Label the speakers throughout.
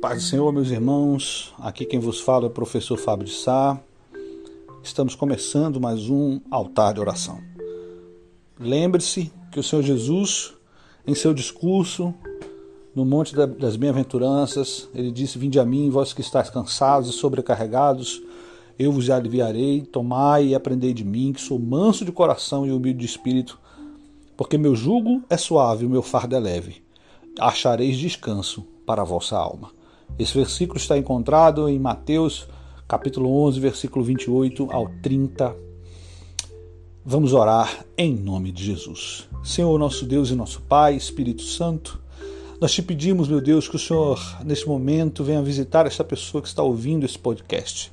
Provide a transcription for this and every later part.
Speaker 1: Paz do Senhor, meus irmãos. Aqui quem vos fala é o professor Fábio de Sá. Estamos começando mais um altar de oração. Lembre-se que o Senhor Jesus, em seu discurso no Monte das Bem-aventuranças, ele disse: Vinde a mim, vós que estáis cansados e sobrecarregados, eu vos aliviarei. Tomai e aprendei de mim, que sou manso de coração e humilde de espírito, porque meu jugo é suave e o meu fardo é leve. Achareis descanso para a vossa alma. Esse versículo está encontrado em Mateus, capítulo 11, versículo 28 ao 30. Vamos orar em nome de Jesus. Senhor, nosso Deus e nosso Pai, Espírito Santo, nós te pedimos, meu Deus, que o Senhor, nesse momento, venha visitar esta pessoa que está ouvindo esse podcast.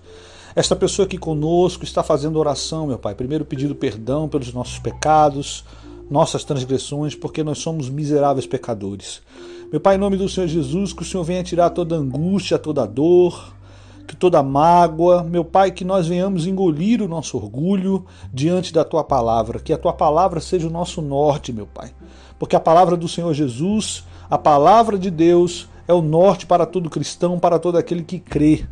Speaker 1: Esta pessoa aqui conosco está fazendo oração, meu Pai. Primeiro pedindo perdão pelos nossos pecados, nossas transgressões, porque nós somos miseráveis pecadores. Meu Pai, em nome do Senhor Jesus, que o Senhor venha tirar toda angústia, toda dor, que toda mágoa, meu Pai, que nós venhamos engolir o nosso orgulho diante da tua palavra, que a tua palavra seja o nosso norte, meu Pai. Porque a palavra do Senhor Jesus, a palavra de Deus, é o norte para todo cristão, para todo aquele que crê.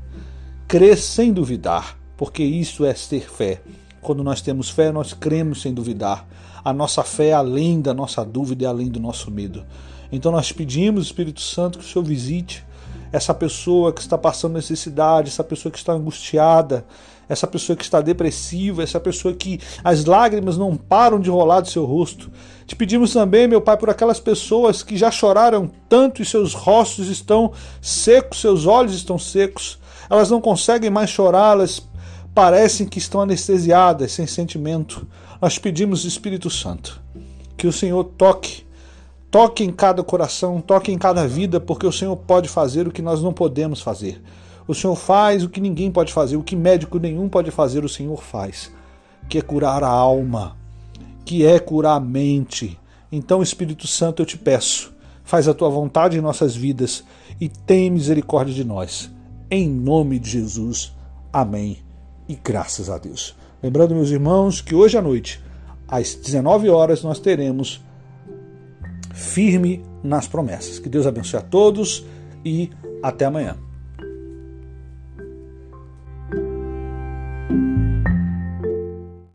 Speaker 1: Crê sem duvidar, porque isso é ter fé. Quando nós temos fé, nós cremos sem duvidar. A nossa fé é além da nossa dúvida e além do nosso medo. Então nós pedimos, Espírito Santo, que o Senhor visite essa pessoa que está passando necessidade, essa pessoa que está angustiada, essa pessoa que está depressiva, essa pessoa que as lágrimas não param de rolar do seu rosto. Te pedimos também, meu Pai, por aquelas pessoas que já choraram tanto e seus rostos estão secos, seus olhos estão secos, elas não conseguem mais chorar, elas parecem que estão anestesiadas, sem sentimento. Nós pedimos, Espírito Santo, que o Senhor toque Toque em cada coração, toque em cada vida, porque o Senhor pode fazer o que nós não podemos fazer. O Senhor faz o que ninguém pode fazer, o que médico nenhum pode fazer, o Senhor faz, que é curar a alma, que é curar a mente. Então, Espírito Santo, eu te peço, faz a tua vontade em nossas vidas e tem misericórdia de nós. Em nome de Jesus. Amém. E graças a Deus. Lembrando, meus irmãos, que hoje à noite, às 19 horas, nós teremos firme nas promessas. Que Deus abençoe a todos e até amanhã.